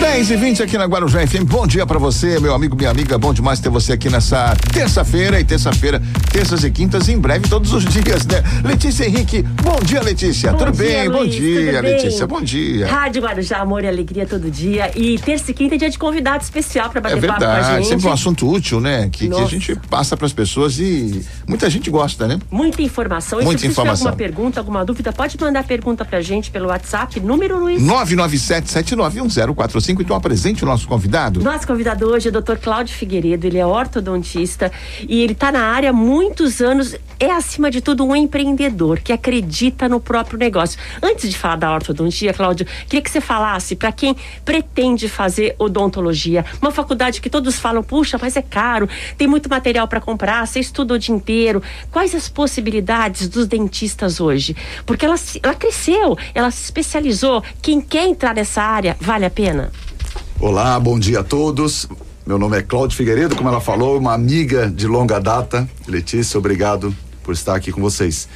10 e 20 aqui na Guarujá FM. Bom dia para você, meu amigo, minha amiga. Bom demais ter você aqui nessa terça-feira e terça-feira, terças e quintas, em breve, todos os dias, né? Letícia Henrique, bom dia, Letícia. Bom tudo dia, bem? bom Luiz, dia, tudo bem? Letícia. Bom dia. Rádio Guarujá, amor e alegria todo dia. E terça e quinta é dia de convidado especial para É bater papo com a verdade, gente. sempre um assunto útil, né? Que, que a gente passa para as pessoas e muita gente gosta, né? Muita informação. E Muita se você tiver informação. alguma pergunta, alguma dúvida, pode mandar pergunta pra gente pelo WhatsApp, número Luiz. 997-791045. Então apresente o nosso convidado. Nosso convidado hoje é o Dr. Cláudio Figueiredo, ele é ortodontista e ele está na área há muitos anos. É, acima de tudo, um empreendedor que acredita no próprio negócio. Antes de falar da ortodontia, Cláudio, queria que você falasse para quem pretende fazer odontologia, uma faculdade que todos falam, puxa, mas é caro, tem muito material para comprar, você estuda o dia inteiro. Quais as possibilidades dos dentistas hoje? Porque ela, ela cresceu, ela se especializou. Quem quer entrar nessa área, vale a pena? Olá, bom dia a todos. Meu nome é Cláudio Figueiredo, como ela falou, uma amiga de longa data. Letícia, obrigado por estar aqui com vocês.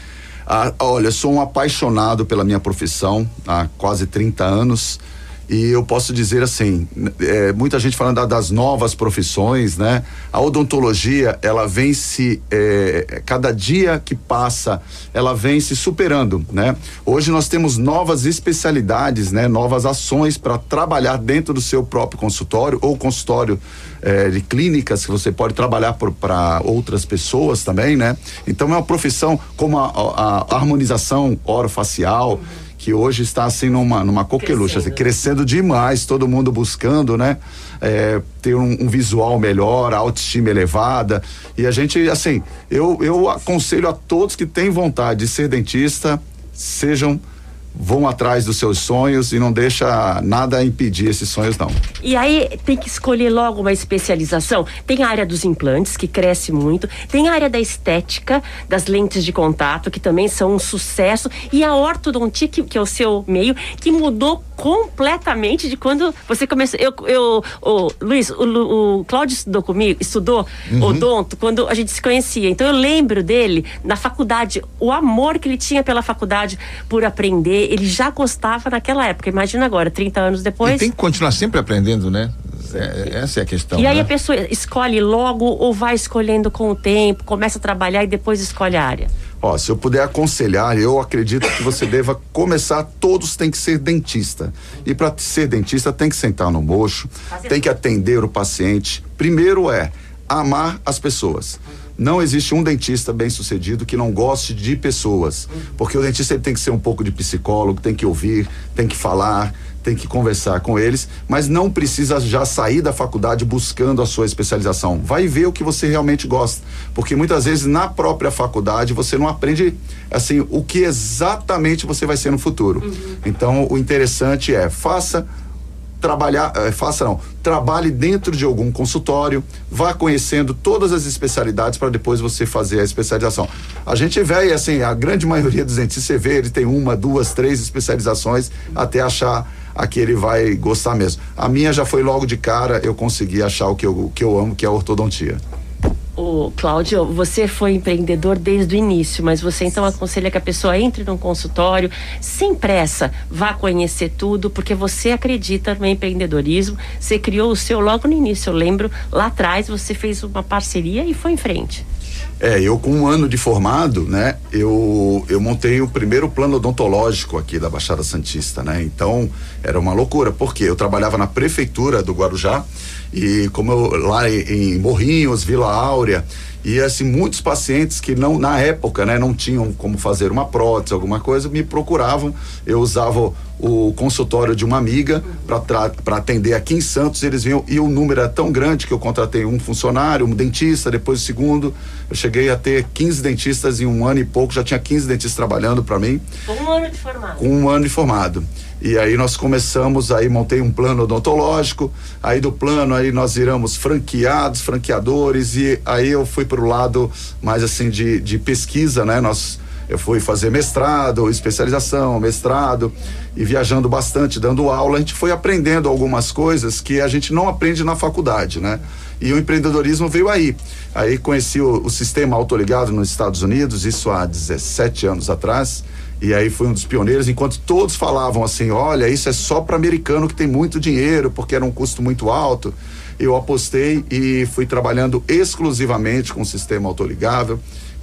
Ah, olha, sou um apaixonado pela minha profissão há quase 30 anos. E eu posso dizer assim, é, muita gente falando da- das novas profissões, né? A odontologia, ela vem se, é, cada dia que passa, ela vem se superando, né? Hoje nós temos novas especialidades, né? Novas ações para trabalhar dentro do seu próprio consultório ou consultório é, de clínicas que você pode trabalhar para outras pessoas também, né? Então é uma profissão como a, a- a harmonização orofacial, que hoje está assim numa, numa coqueluche, assim, crescendo demais, todo mundo buscando, né? É, ter um, um visual melhor, a autoestima elevada. E a gente, assim, eu, eu aconselho a todos que têm vontade de ser dentista, sejam, vão atrás dos seus sonhos e não deixa nada impedir esses sonhos, não. E aí tem que escolher logo uma especialização. Tem a área dos implantes, que cresce muito. Tem a área da estética, das lentes de contato, que também são um sucesso. E a ortodontia, que, que é o seu meio, que mudou completamente de quando você começou. Eu, eu o, Luiz, o, o Cláudio estudou comigo, estudou odonto quando a gente se conhecia. Então eu lembro dele na faculdade, o amor que ele tinha pela faculdade por aprender. Ele já gostava naquela época. Imagina agora, 30 anos depois. E tem que continuar sempre aprendendo, né? É- essa é a questão. E aí né? a pessoa escolhe logo ou vai escolhendo com o tempo, começa a trabalhar e depois escolhe a área? Ó, se eu puder aconselhar, eu acredito que você deva começar. Todos têm que ser dentista. E para ser dentista, tem que sentar no mocho, Fazer tem que atender o paciente. Primeiro é amar as pessoas. Não existe um dentista bem sucedido que não goste de pessoas. Porque o dentista ele tem que ser um pouco de psicólogo, tem que ouvir, tem que falar, tem que conversar com eles, mas não precisa já sair da faculdade buscando a sua especialização. Vai ver o que você realmente gosta, porque muitas vezes na própria faculdade você não aprende assim o que exatamente você vai ser no futuro. Então o interessante é faça trabalhar, eh, faça não, trabalhe dentro de algum consultório, vá conhecendo todas as especialidades para depois você fazer a especialização. A gente vê, assim, a grande maioria dos dentistas, você vê, ele tem uma, duas, três especializações até achar a que ele vai gostar mesmo. A minha já foi logo de cara, eu consegui achar o que eu, o que eu amo, que é a ortodontia. O Cláudio, você foi empreendedor desde o início, mas você então aconselha que a pessoa entre num consultório sem pressa, vá conhecer tudo, porque você acredita no empreendedorismo, você criou o seu logo no início. Eu lembro lá atrás você fez uma parceria e foi em frente. É, eu com um ano de formado, né, eu, eu montei o primeiro plano odontológico aqui da Baixada Santista, né, então era uma loucura, porque eu trabalhava na prefeitura do Guarujá e como eu, lá em, Morrinhos, Vila Áurea, e assim, muitos pacientes que não, na época, né, não tinham como fazer uma prótese, alguma coisa, me procuravam, eu usava o consultório de uma amiga para atender aqui em Santos, eles vinham e o número era tão grande que eu contratei um funcionário, um dentista, depois o segundo, eu cheguei a ter 15 dentistas em um ano e pouco, já tinha 15 dentistas trabalhando para mim, Com um ano de formado. com um ano de formado. E aí nós começamos, aí montei um plano odontológico, aí do plano aí nós viramos franqueados, franqueadores, e aí eu fui para o lado mais assim de, de pesquisa, né? Nós eu fui fazer mestrado, especialização, mestrado e viajando bastante, dando aula, a gente foi aprendendo algumas coisas que a gente não aprende na faculdade, né? E o empreendedorismo veio aí. Aí conheci o, o sistema autoligado nos Estados Unidos, isso há 17 anos atrás. E aí foi um dos pioneiros, enquanto todos falavam assim: olha, isso é só para americano que tem muito dinheiro, porque era um custo muito alto. Eu apostei e fui trabalhando exclusivamente com o sistema autoligável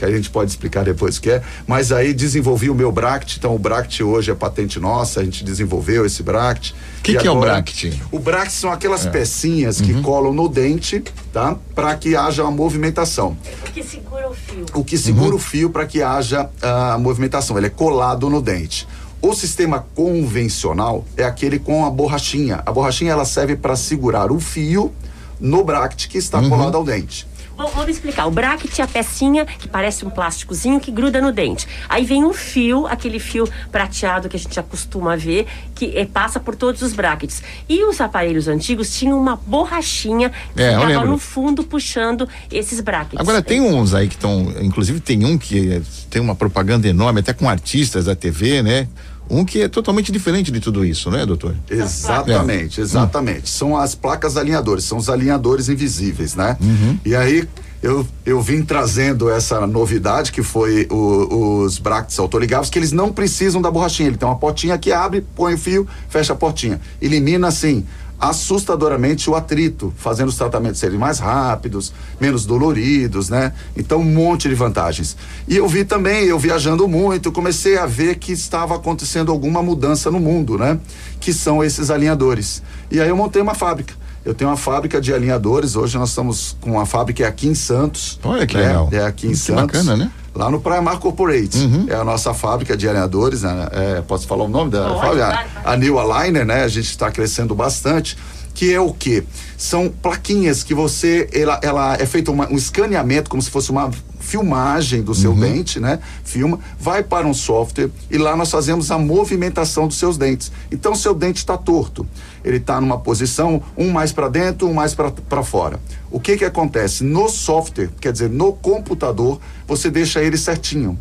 que a gente pode explicar depois o que é, mas aí desenvolvi o meu Bract, então o Bract hoje é patente nossa, a gente desenvolveu esse Bract. O que, que é o Bract? O Bract são aquelas é. pecinhas que uhum. colam no dente, tá? Para que haja uma movimentação. O que segura o fio. O que segura uhum. o fio para que haja a movimentação, ele é colado no dente. O sistema convencional é aquele com a borrachinha. A borrachinha ela serve para segurar o fio no bract que está uhum. colado ao dente. Vamos explicar. O bracket é a pecinha que parece um plásticozinho que gruda no dente. Aí vem um fio, aquele fio prateado que a gente acostuma ver, que é, passa por todos os brackets. E os aparelhos antigos tinham uma borrachinha que é, ficava no fundo puxando esses brackets. Agora tem uns aí que estão, inclusive tem um que tem uma propaganda enorme, até com artistas da TV, né? Um que é totalmente diferente de tudo isso, né, doutor? Exatamente, é. exatamente. São as placas alinhadores, são os alinhadores invisíveis, né? Uhum. E aí eu, eu vim trazendo essa novidade que foi o, os brackets autoligáveis, que eles não precisam da borrachinha. Ele tem uma portinha que abre, põe o fio, fecha a portinha. Elimina assim assustadoramente o atrito, fazendo os tratamentos serem mais rápidos, menos doloridos, né? Então, um monte de vantagens. E eu vi também, eu viajando muito, comecei a ver que estava acontecendo alguma mudança no mundo, né? Que são esses alinhadores. E aí eu montei uma fábrica. Eu tenho uma fábrica de alinhadores. Hoje nós estamos com uma fábrica aqui em Santos. Olha que né? legal. É aqui em que Santos. bacana, né? Lá no Praia Mar Corporate. Uhum. É a nossa fábrica de alinhadores. Né? É, posso falar o nome da fábrica? A, a New Aligner, né? A gente está crescendo bastante que é o que? São plaquinhas que você, ela, ela é feito uma, um escaneamento, como se fosse uma filmagem do seu uhum. dente, né? Filma, vai para um software e lá nós fazemos a movimentação dos seus dentes. Então, seu dente está torto. Ele está numa posição, um mais para dentro, um mais para fora. O que que acontece? No software, quer dizer, no computador, você deixa ele certinho.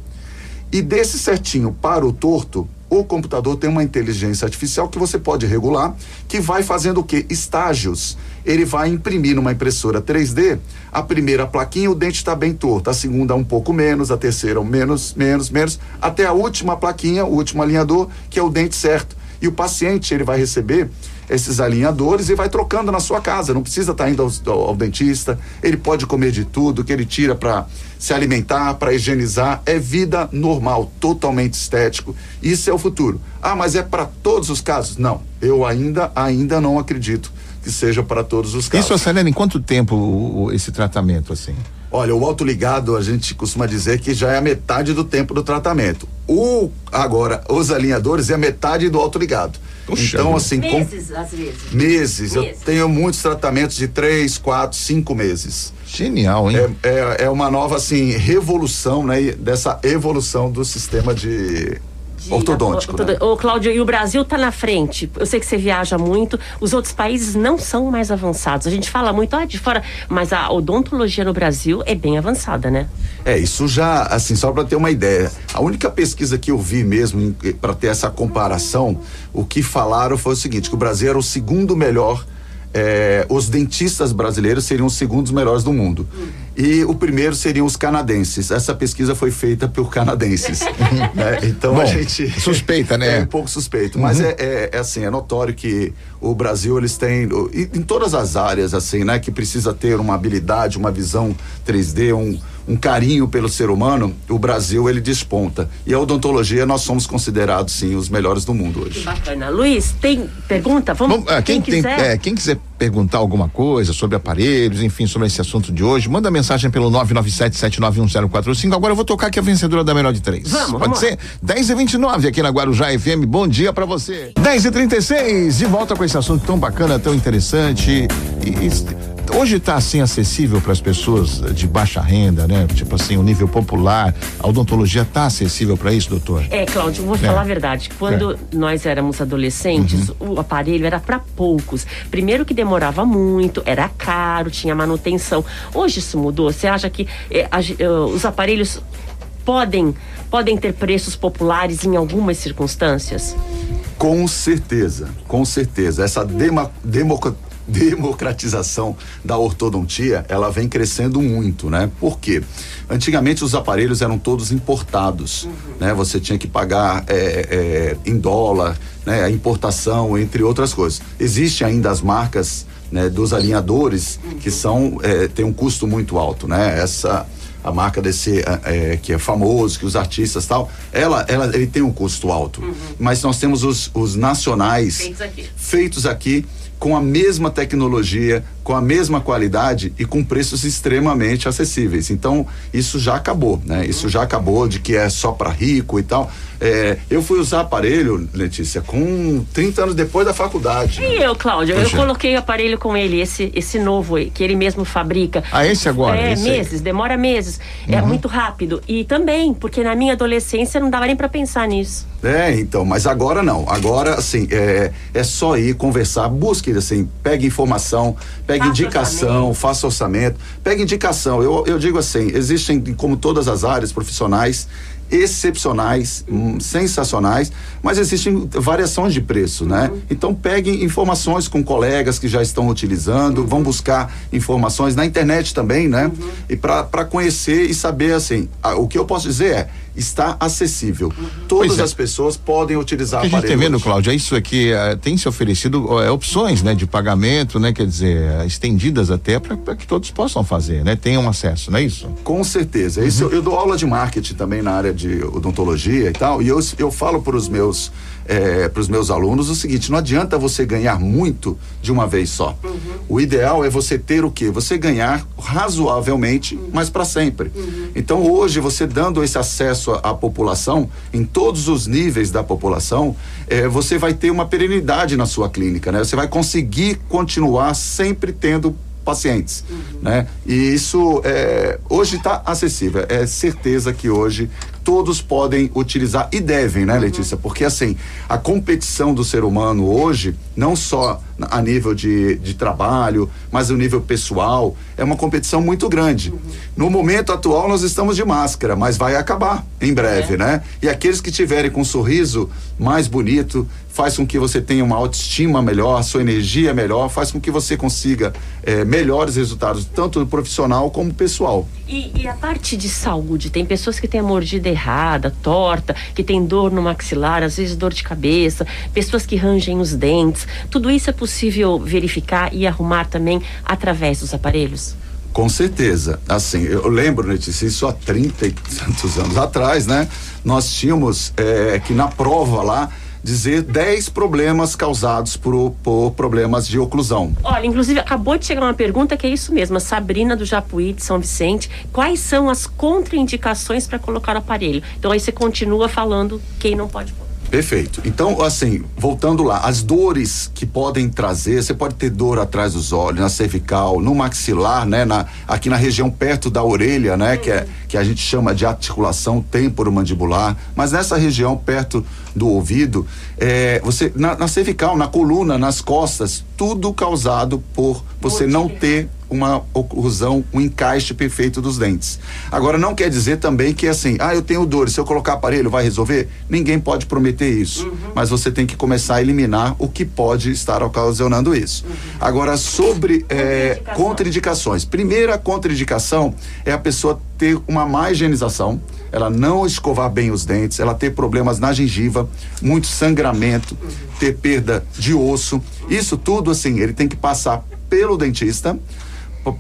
E desse certinho para o torto, o computador tem uma inteligência artificial que você pode regular, que vai fazendo o que? Estágios. Ele vai imprimir numa impressora 3D a primeira plaquinha, o dente está bem torto, a segunda um pouco menos, a terceira um menos, menos, menos, até a última plaquinha, o último alinhador, que é o dente certo. E o paciente ele vai receber esses alinhadores e vai trocando na sua casa. Não precisa estar tá indo ao, ao, ao, dentista. Ele pode comer de tudo que ele tira para se alimentar, para higienizar. É vida normal, totalmente estético. Isso é o futuro. Ah, mas é para todos os casos? Não. Eu ainda, ainda não acredito que seja para todos os casos. Isso acelera em quanto tempo o, o, esse tratamento assim? Olha, o autoligado a gente costuma dizer que já é a metade do tempo do tratamento. O agora os alinhadores é a metade do autoligado. Puxa, então, assim. Meses, com... às vezes. Meses. meses. Eu tenho muitos tratamentos de três, quatro, cinco meses. Genial, hein? É, é, é uma nova, assim, revolução, né? Dessa evolução do sistema de de ortodôntico. Né? Ô, Cláudio, e o Brasil está na frente. Eu sei que você viaja muito, os outros países não são mais avançados. A gente fala muito ah, de fora, mas a odontologia no Brasil é bem avançada, né? É, isso já, assim, só para ter uma ideia. A única pesquisa que eu vi mesmo, para ter essa comparação, o que falaram foi o seguinte: que o Brasil era o segundo melhor é, os dentistas brasileiros seriam os segundos melhores do mundo. E o primeiro seriam os canadenses. Essa pesquisa foi feita por canadenses. né? Então Bom, a gente. Suspeita, né? É um pouco suspeito. Uhum. Mas é, é, é, assim, é notório que o Brasil, eles têm. Em todas as áreas, assim, né? Que precisa ter uma habilidade, uma visão 3D, um um carinho pelo ser humano, o Brasil ele desponta. E a odontologia nós somos considerados sim os melhores do mundo hoje. Que bacana. Luiz, tem pergunta? Vamos, Bom, ah, quem, quem, quiser. Tem, é, quem quiser perguntar alguma coisa sobre aparelhos, enfim, sobre esse assunto de hoje, manda mensagem pelo 997791045. Agora eu vou tocar aqui a vencedora da melhor de três. Vamos, Pode vamos ser? 10 e 29 aqui na Guarujá FM. Bom dia para você. 10 e 36 de volta com esse assunto tão bacana, tão interessante. E, e hoje está assim acessível para as pessoas de baixa renda, né? Tipo assim, o nível popular. A odontologia está acessível para isso, doutor? É, Cláudio, vou é. falar a verdade. Quando é. nós éramos adolescentes, uhum. o aparelho era para poucos. Primeiro que demorava muito, era caro, tinha manutenção. Hoje isso mudou. Você acha que eh, a, uh, os aparelhos podem podem ter preços populares em algumas circunstâncias? Com certeza, com certeza. Essa dema, democratização da ortodontia, ela vem crescendo muito, né? Por quê? Antigamente os aparelhos eram todos importados, uhum. né? Você tinha que pagar é, é, em dólar, né? A importação, entre outras coisas. Existem ainda as marcas né, dos alinhadores uhum. que são é, tem um custo muito alto, né? Essa a marca desse é, que é famoso, que os artistas tal, ela, ela ele tem um custo alto. Uhum. Mas nós temos os, os nacionais feitos aqui. feitos aqui com a mesma tecnologia, com a mesma qualidade e com preços extremamente acessíveis. Então, isso já acabou, né? Isso já acabou de que é só para rico e tal. É, eu fui usar aparelho, Letícia, com 30 anos depois da faculdade. E eu, Cláudio, eu coloquei o aparelho com ele, esse, esse novo que ele mesmo fabrica. Ah, esse agora? É, esse meses, aí. demora meses. É uhum. É muito rápido. E também, porque na minha adolescência não dava nem para pensar nisso. É, então, mas agora não. Agora, assim, é, é só ir conversar, busque, assim, pegue informação, pegue faça indicação, orçamento. faça orçamento, pegue indicação. Eu, eu digo assim, existem, como todas as áreas profissionais, excepcionais, hum, sensacionais, mas existem variações de preço, né? Uhum. Então peguem informações com colegas que já estão utilizando, uhum. vão buscar informações na internet também, né? Uhum. E para conhecer e saber assim, a, o que eu posso dizer é está acessível. Uhum. Todas é. as pessoas podem utilizar o que a gente tem vendo, Cláudio, é isso aqui, é, tem se oferecido é, opções, né, de pagamento, né, quer dizer, é, estendidas até para que todos possam fazer, né, tenham acesso, não é isso? Com certeza. Isso, uhum. eu, eu dou aula de marketing também na área de odontologia e tal, e eu, eu falo para os meus é, meus alunos o seguinte: não adianta você ganhar muito de uma vez só. Uhum. O ideal é você ter o quê? Você ganhar razoavelmente, uhum. mas para sempre. Uhum. Então, hoje, você dando esse acesso à, à, população, em todos os níveis da população, é, você vai ter uma perenidade na sua clínica, né? Você vai conseguir continuar sempre tendo pacientes, uhum. né? E isso é, hoje está acessível. É certeza que hoje todos podem utilizar e devem, né, Letícia? Porque assim, a competição do ser humano hoje, não só a nível de, de trabalho, mas o nível pessoal, é uma competição muito grande. No momento atual, nós estamos de máscara, mas vai acabar em breve, é. né? E aqueles que tiverem com um sorriso mais bonito, faz com que você tenha uma autoestima melhor, sua energia melhor, faz com que você consiga é, melhores resultados, tanto profissional como pessoal. E, e, a parte de saúde, tem pessoas que têm a mordida errada, torta, que tem dor no maxilar, às vezes dor de cabeça, pessoas que rangem os dentes. Tudo isso é possível verificar e arrumar também através dos aparelhos? Com certeza. Assim, eu lembro, Letícia, isso há 30 e tantos anos atrás, né? Nós tínhamos é, que na prova lá dizer 10 problemas causados por, por, problemas de oclusão. Olha, inclusive acabou de chegar uma pergunta que é isso mesmo, a Sabrina do Japuí de São Vicente, quais são as contraindicações para colocar o aparelho? Então aí você continua falando quem não pode pôr. Perfeito. Então, assim, voltando lá, as dores que podem trazer, você pode ter dor atrás dos olhos, na cervical, no maxilar, né, na, aqui na região perto da orelha, né, que, é, que a gente chama de articulação temporomandibular, mas nessa região perto do ouvido, é, você na, na cervical, na coluna, nas costas, tudo causado por você não ter uma oclusão, um encaixe perfeito dos dentes. Agora, não quer dizer também que assim, ah, eu tenho dor, se eu colocar aparelho vai resolver? Ninguém pode prometer isso. Uhum. Mas você tem que começar a eliminar o que pode estar ocasionando isso. Uhum. Agora, sobre é, contraindicações. Primeira contraindicação é a pessoa ter uma má higienização, ela não escovar bem os dentes, ela ter problemas na gengiva, muito sangramento, uhum. ter perda de osso. Isso tudo, assim, ele tem que passar pelo dentista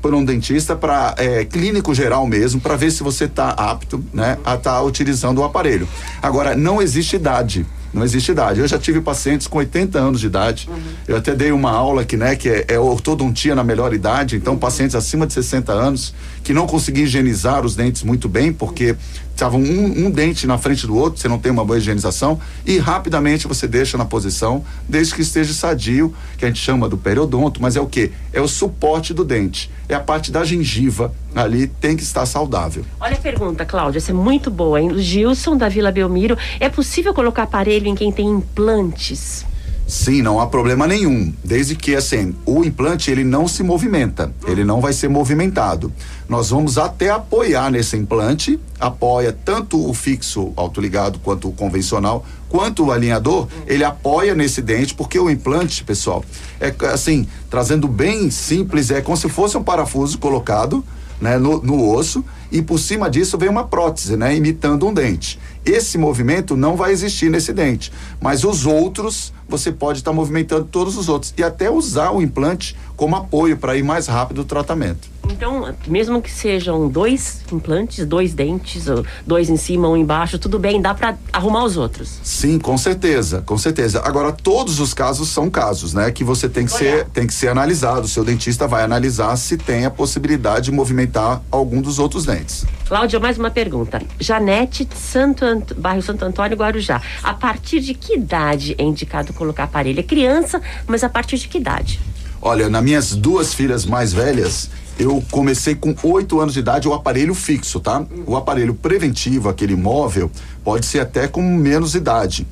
por um dentista para é, clínico geral mesmo para ver se você está apto né a estar tá utilizando o aparelho agora não existe idade não existe idade. Eu já tive pacientes com 80 anos de idade. Uhum. Eu até dei uma aula que, né, que é, é ortodontia na melhor idade. Então, uhum. pacientes acima de 60 anos que não conseguiam higienizar os dentes muito bem, porque estavam um, um, dente na frente do outro, você não tem uma boa higienização, e rapidamente você deixa na posição, desde que esteja sadio, que a gente chama do periodonto, mas é o que? É o suporte do dente. É a parte da gengiva ali tem que estar saudável. Olha a pergunta, Cláudia, essa é muito boa, hein? Gilson da Vila Belmiro, é possível colocar aparelho em quem tem implantes? Sim, não há problema nenhum, desde que assim, o implante ele não se movimenta, ele não vai ser movimentado. Nós vamos até apoiar nesse implante, apoia tanto o fixo autoligado quanto o convencional, quanto o alinhador, ele apoia nesse dente, porque o implante, pessoal, é assim, trazendo bem simples, é como se fosse um parafuso colocado, né, no, no osso e por cima disso vem uma prótese, né, imitando um dente. Esse movimento não vai existir nesse dente, mas os outros você pode estar tá movimentando todos os outros e até usar o implante como apoio para ir mais rápido o tratamento. Então, mesmo que sejam dois implantes, dois dentes, dois em cima, um embaixo, tudo bem, dá para arrumar os outros. Sim, com certeza, com certeza. Agora, todos os casos são casos, né? Que você tem que ser, tem que ser analisado. O seu dentista vai analisar se tem a possibilidade de movimentar algum dos outros dentes. Cláudia, mais uma pergunta. Janete, Santo Ant... bairro Santo Antônio, Guarujá. A partir de que idade é indicado colocar aparelho? É criança, mas a partir de que idade? Olha, nas minhas duas filhas mais velhas, eu comecei com oito anos de idade o aparelho fixo, tá? O aparelho preventivo, aquele móvel, pode ser até com menos idade.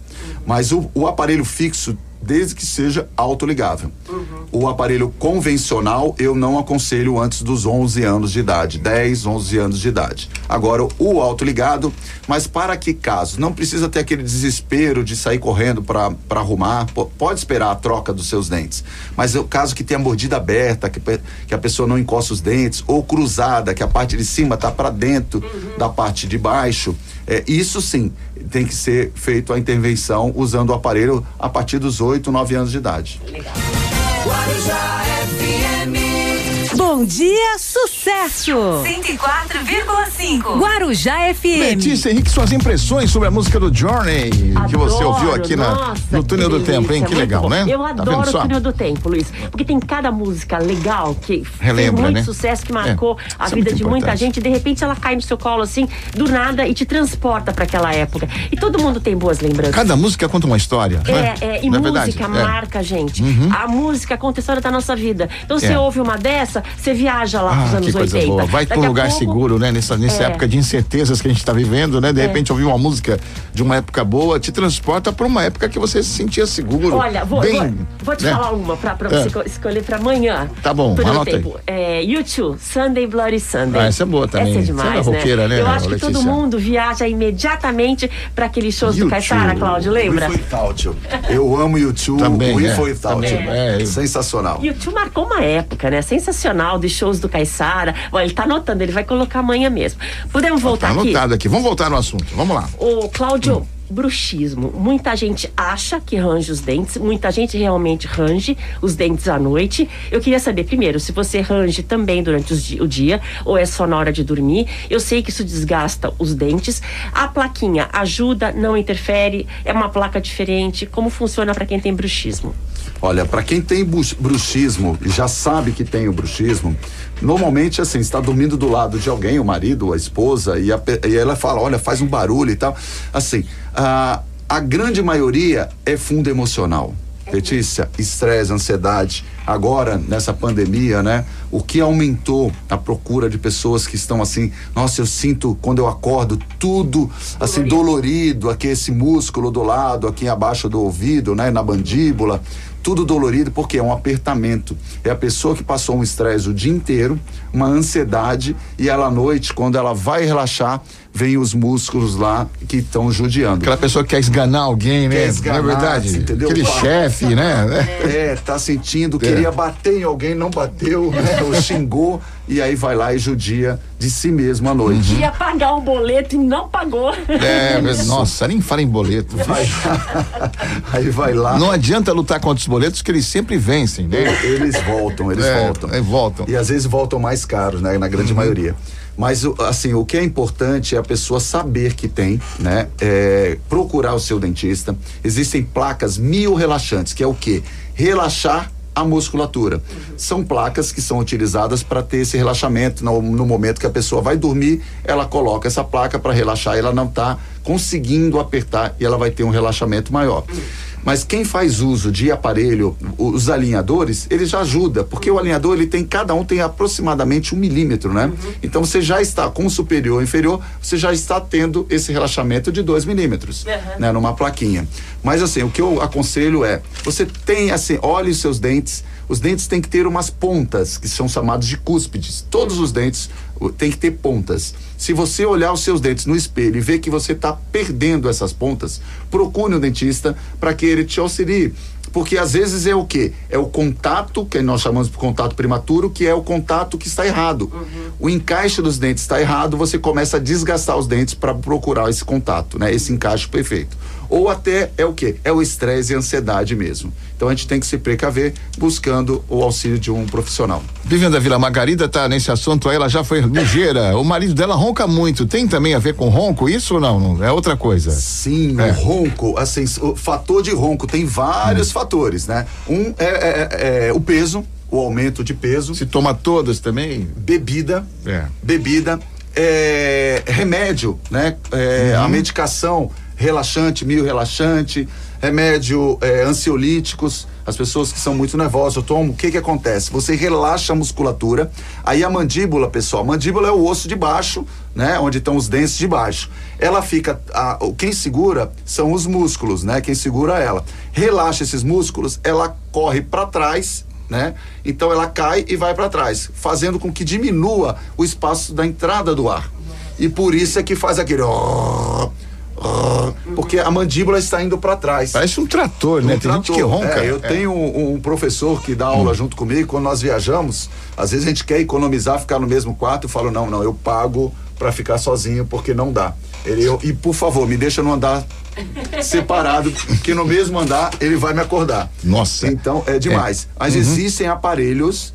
Mas o, o aparelho fixo desde que seja autoligável. Uhum. O aparelho convencional eu não aconselho antes dos 11 anos de idade, 10, 11 anos de idade. Agora o autoligado, mas para que caso? Não precisa ter aquele desespero de sair correndo para arrumar, pode esperar a troca dos seus dentes. Mas o caso que tenha mordida aberta, que, que a pessoa não encosta os dentes, ou cruzada, que a parte de cima está para dentro uhum. da parte de baixo, é, isso sim tem que ser feito a intervenção usando o aparelho a partir dos 8, 9 anos de idade. Legal. Bom dia, sucesso! 104,5 Guarujá FM. Letícia Henrique, suas impressões sobre a música do Journey adoro, que você ouviu aqui na, no Túnel do Tempo, hein? Que legal, bom. né? Eu tá adoro o Túnel do Tempo, Luiz, porque tem cada música legal que Relembra, muito né? sucesso, que marcou é, a é vida é de muita gente. De repente ela cai no seu colo assim, do nada, e te transporta para aquela época. E todo mundo tem boas lembranças. Cada música conta uma história. É, né? é e Não é música marca a gente. Uhum. A música conta a história da nossa vida. Então você ouve uma dessa, você viaja lá ah, pros anos que coisa 80. Boa. Vai para um lugar pouco... seguro, né? Nessa, nessa é. época de incertezas que a gente está vivendo, né? De é. repente ouvir uma música de uma época boa te transporta para uma época que você se sentia seguro. Olha, vou, bem, vou, vou te né? falar uma para é. você escolher para amanhã. Tá bom, anota tempo. Aí. É, YouTube, Sunday Bloody Sunday. Ah, essa é boa também. Essa é demais, é roqueira, né? Eu acho que todo mundo viaja imediatamente para aqueles shows YouTube. do Caissara, Cláudio, lembra? Eu amo YouTube. Também, We é. Without You. É. Sensacional. YouTube marcou uma época, né? Sensacional de shows do Caissara. Olha, ele tá anotando, ele vai colocar amanhã mesmo. Podemos voltar tá aqui? anotado aqui. Vamos voltar no assunto. Vamos lá. O Cláudio. Hum bruxismo. Muita gente acha que range os dentes, muita gente realmente range os dentes à noite. Eu queria saber, primeiro, se você range também durante o dia ou é só na hora de dormir. Eu sei que isso desgasta os dentes. A plaquinha ajuda, não interfere? É uma placa diferente? Como funciona para quem tem bruxismo? Olha, para quem tem bruxismo já sabe que tem o bruxismo, normalmente assim, está dormindo do lado de alguém, o marido, a esposa, e, a, e ela fala, olha, faz um barulho e tal. Assim, a, a grande maioria é fundo emocional. Letícia, estresse, ansiedade. Agora, nessa pandemia, né? O que aumentou a procura de pessoas que estão assim, nossa, eu sinto quando eu acordo tudo assim dolorido, aqui esse músculo do lado, aqui abaixo do ouvido, né? Na mandíbula tudo dolorido porque é um apertamento. É a pessoa que passou um estresse o dia inteiro, uma ansiedade e ela à noite, quando ela vai relaxar, vem os músculos lá que estão judiando. Aquela pessoa que quer esganar alguém, né? Quer esganar, Não é verdade? Entendeu? Aquele chefe, né? É, tá sentindo, é. queria bater em alguém, não bateu, né? ou xingou, e aí vai lá e judia de si mesmo à noite. Ia pagar um boleto e não pagou. É, nossa, nem fala em boleto. Vai, aí vai lá. Não adianta lutar contra os boletos que eles sempre vencem, né? Eles voltam, eles é, voltam. É, voltam. E às vezes voltam mais caros, né? Na grande uhum. maioria. Mas, assim, o que é importante é a pessoa saber que tem, né? É, procurar o seu dentista. Existem placas mil relaxantes, que é o quê? Relaxar a musculatura. São placas que são utilizadas para ter esse relaxamento. No, no, momento que a pessoa vai dormir, ela coloca essa placa para relaxar, ela não está conseguindo apertar e ela vai ter um relaxamento maior. Mas quem faz uso de aparelho, os alinhadores, ele já ajuda, porque o alinhador ele tem, cada um tem aproximadamente um milímetro, né? Uhum. Então você já está com o superior e inferior, você já está tendo esse relaxamento de dois milímetros, uhum. né? Numa plaquinha. Mas assim, o que eu aconselho é, você tem assim, olhe os seus dentes, os dentes têm que ter umas pontas, que são chamados de cúspides. Todos os dentes têm que ter pontas. Se você olhar os seus dentes no espelho e ver que você está perdendo essas pontas, procure um dentista para que ele te auxilie. Porque às vezes é o que? É o contato, que nós chamamos de contato prematuro, que é o contato que está errado. Uhum. O encaixe dos dentes está errado, você começa a desgastar os dentes para procurar esse contato, né? Esse encaixe perfeito ou até é o que? É o estresse e ansiedade mesmo. Então a gente tem que se precaver buscando o auxílio de um profissional. Viviane da Vila Margarida está nesse assunto aí, ela já foi ligeira. o marido dela ronca muito. Tem também a ver com ronco, isso ou não? É outra coisa? Sim, é. o ronco, assim, o fator de ronco tem vários hum. fatores, né? Um é, é, é, é o peso, o aumento de peso. Se toma todas também? Bebida. É. Bebida. É, remédio, né? É, uhum. A medicação relaxante, mil relaxante, remédio é, ansiolíticos. As pessoas que são muito nervosas, tomo, o que que acontece? Você relaxa a musculatura, aí a mandíbula, pessoal, a mandíbula é o osso de baixo, né? Onde estão os dentes de baixo. Ela fica, a, quem segura são os músculos, né? Quem segura ela. Relaxa esses músculos, ela corre para trás né? Então ela cai e vai para trás, fazendo com que diminua o espaço da entrada do ar. E por isso é que faz aquele porque a mandíbula está indo para trás. Parece um trator, né? Um Tem trator. gente que ronca. É, eu é. tenho um, um, professor que dá aula hum. junto comigo, quando nós viajamos, às vezes a gente quer economizar, ficar no mesmo quarto, eu falo, não, não, eu pago para ficar sozinho, porque não dá. Ele, eu, e por favor, me deixa no andar separado, que no mesmo andar ele vai me acordar. Nossa. Então é demais. É. Mas uhum. existem aparelhos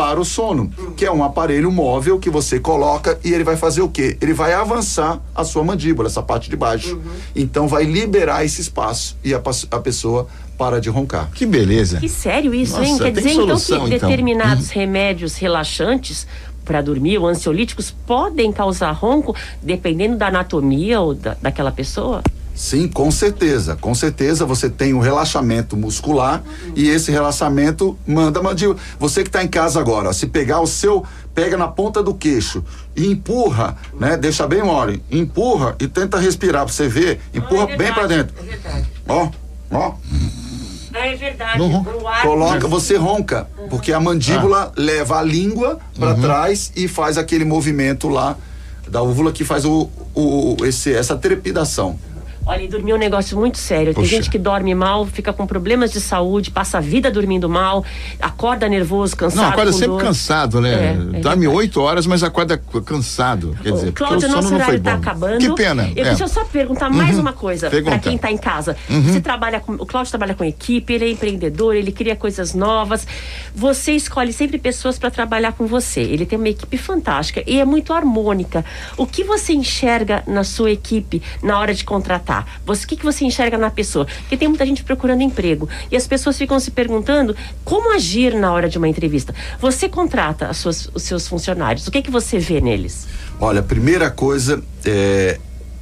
para o sono, que é um aparelho móvel que você coloca e ele vai fazer o quê? Ele vai avançar a sua mandíbula, essa parte de baixo. Uhum. Então vai liberar esse espaço e a, a pessoa para de roncar. Que beleza. Que sério isso, Nossa, hein? Quer dizer solução, então que então. determinados uhum. remédios relaxantes para dormir ou ansiolíticos podem causar ronco dependendo da anatomia ou da, daquela pessoa? Sim, com certeza. Com certeza você tem um relaxamento muscular uhum. e esse relaxamento manda mandíbula. Você que está em casa agora, se pegar o seu, pega na ponta do queixo e empurra, né? Deixa bem mole, empurra e tenta respirar para você ver, empurra é bem para dentro. É verdade. Ó, ó. Ah, é verdade. Não, coloca, você ronca, uhum. porque a mandíbula ah. leva a língua para uhum. trás e faz aquele movimento lá da úvula que faz o, o esse, essa trepidação. Olha, e dormir é um negócio muito sério. Tem gente que dorme mal, fica com problemas de saúde, passa a vida dormindo mal, acorda nervoso, cansado. Não, acorda sempre dor. cansado, né? É, é dorme oito horas, mas acorda cansado. Quer dizer, Cláudio, o nosso horário está acabando. Que pena. Eu, é. Deixa eu só perguntar mais uhum. uma coisa para quem está em casa. Uhum. Você trabalha com. O Cláudio trabalha com equipe, ele é empreendedor, ele cria coisas novas. Você escolhe sempre pessoas para trabalhar com você. Ele tem uma equipe fantástica e é muito harmônica. O que você enxerga na sua equipe na hora de contratar? Você, o que, que você enxerga na pessoa? Porque tem muita gente procurando emprego. E as pessoas ficam se perguntando como agir na hora de uma entrevista. Você contrata suas, os seus funcionários. O que, que você vê neles? Olha, primeira coisa é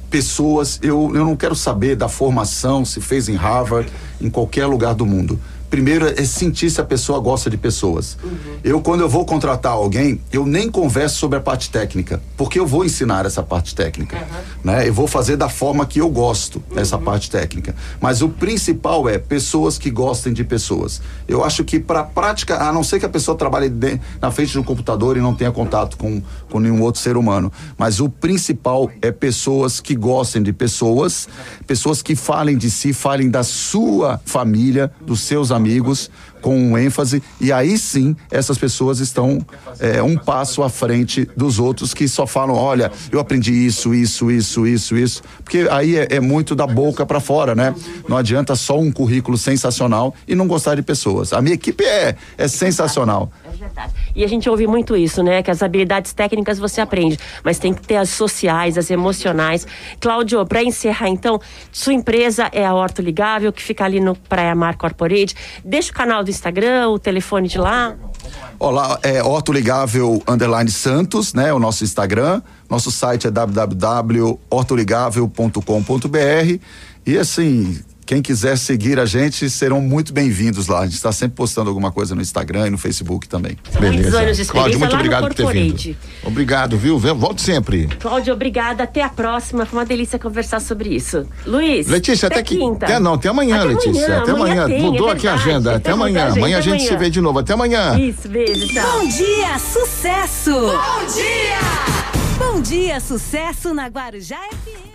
pessoas, eu, eu não quero saber da formação, se fez em Harvard, em qualquer lugar do mundo primeiro é sentir se a pessoa gosta de pessoas. Uhum. Eu, quando eu vou contratar alguém, eu nem converso sobre a parte técnica, porque eu vou ensinar essa parte técnica. Uhum. Né? Eu vou fazer da forma que eu gosto dessa uhum. parte técnica. Mas o principal é pessoas que gostem de pessoas. Eu acho que para prática, a não ser que a pessoa trabalhe de, na frente de um computador e não tenha contato com, com nenhum outro ser humano, mas o principal é pessoas que gostem de pessoas, pessoas que falem de si, falem da sua família, dos seus amigos amigos com ênfase e aí sim essas pessoas estão é, um passo à frente dos outros que só falam, olha, eu aprendi isso, isso, isso, isso, isso, porque aí é, é muito da boca para fora, né? Não adianta só um currículo sensacional e não gostar de pessoas. A minha equipe é é sensacional. Verdade. E a gente ouve muito isso, né? Que as habilidades técnicas você aprende, mas tem que ter as sociais, as emocionais. Cláudio, para encerrar então, sua empresa é a Horto Ligável, que fica ali no Praia Mar Corporate. Deixa o canal do Instagram, o telefone de lá. Olá, é Horto Ligável Underline Santos, né? O nosso Instagram. Nosso site é www.hortoligável.com.br. E assim, Quem quiser seguir a gente serão muito bem-vindos lá. A gente está sempre postando alguma coisa no Instagram e no Facebook também. Muitos anos de Cláudio, muito lá obrigado no por ter vindo. Obrigado, viu? Vem- Volte sempre. Cláudio, obrigada. Até a próxima. Foi uma delícia conversar sobre isso. Luiz. Letícia, até, que. quinta. Até não, até amanhã, Até Letícia. amanhã, até amanhã. amanhã tem, Mudou é aqui a agenda. Até amanhã. verdade, Amanhã a até gente se amanhã. vê de novo. Até amanhã. Isso, beijo, tchau. Bom dia, sucesso! Bom dia! Bom dia, sucesso na Guarujá FM.